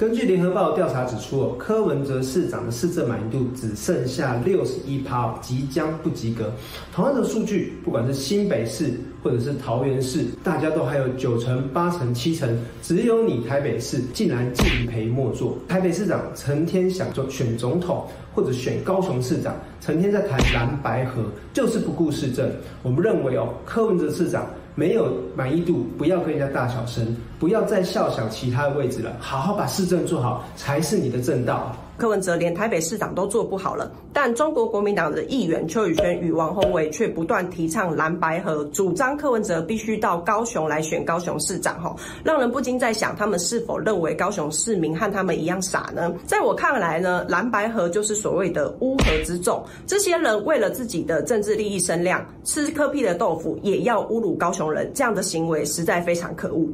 根据联合报调查指出，柯文哲市长的市政满意度只剩下六十一趴，即将不及格。同样的数据，不管是新北市或者是桃园市，大家都还有九成、八成、七成，只有你台北市竟然敬陪末座。台北市长成天想做选总统，或者选高雄市长，成天在谈蓝白合，就是不顾市政。我们认为哦，柯文哲市长。没有满意度，不要跟人家大小声，不要再笑想其他的位置了，好好把市政做好才是你的正道。柯文哲连台北市长都做不好了，但中国国民党的议员邱宇轩与王鸿薇却不断提倡蓝白合，主张柯文哲必须到高雄来选高雄市长，吼，让人不禁在想，他们是否认为高雄市民和他们一样傻呢？在我看来呢，蓝白合就是所谓的乌合之众，这些人为了自己的政治利益声量，吃柯屁的豆腐也要侮辱高雄人，这样的行为实在非常可恶。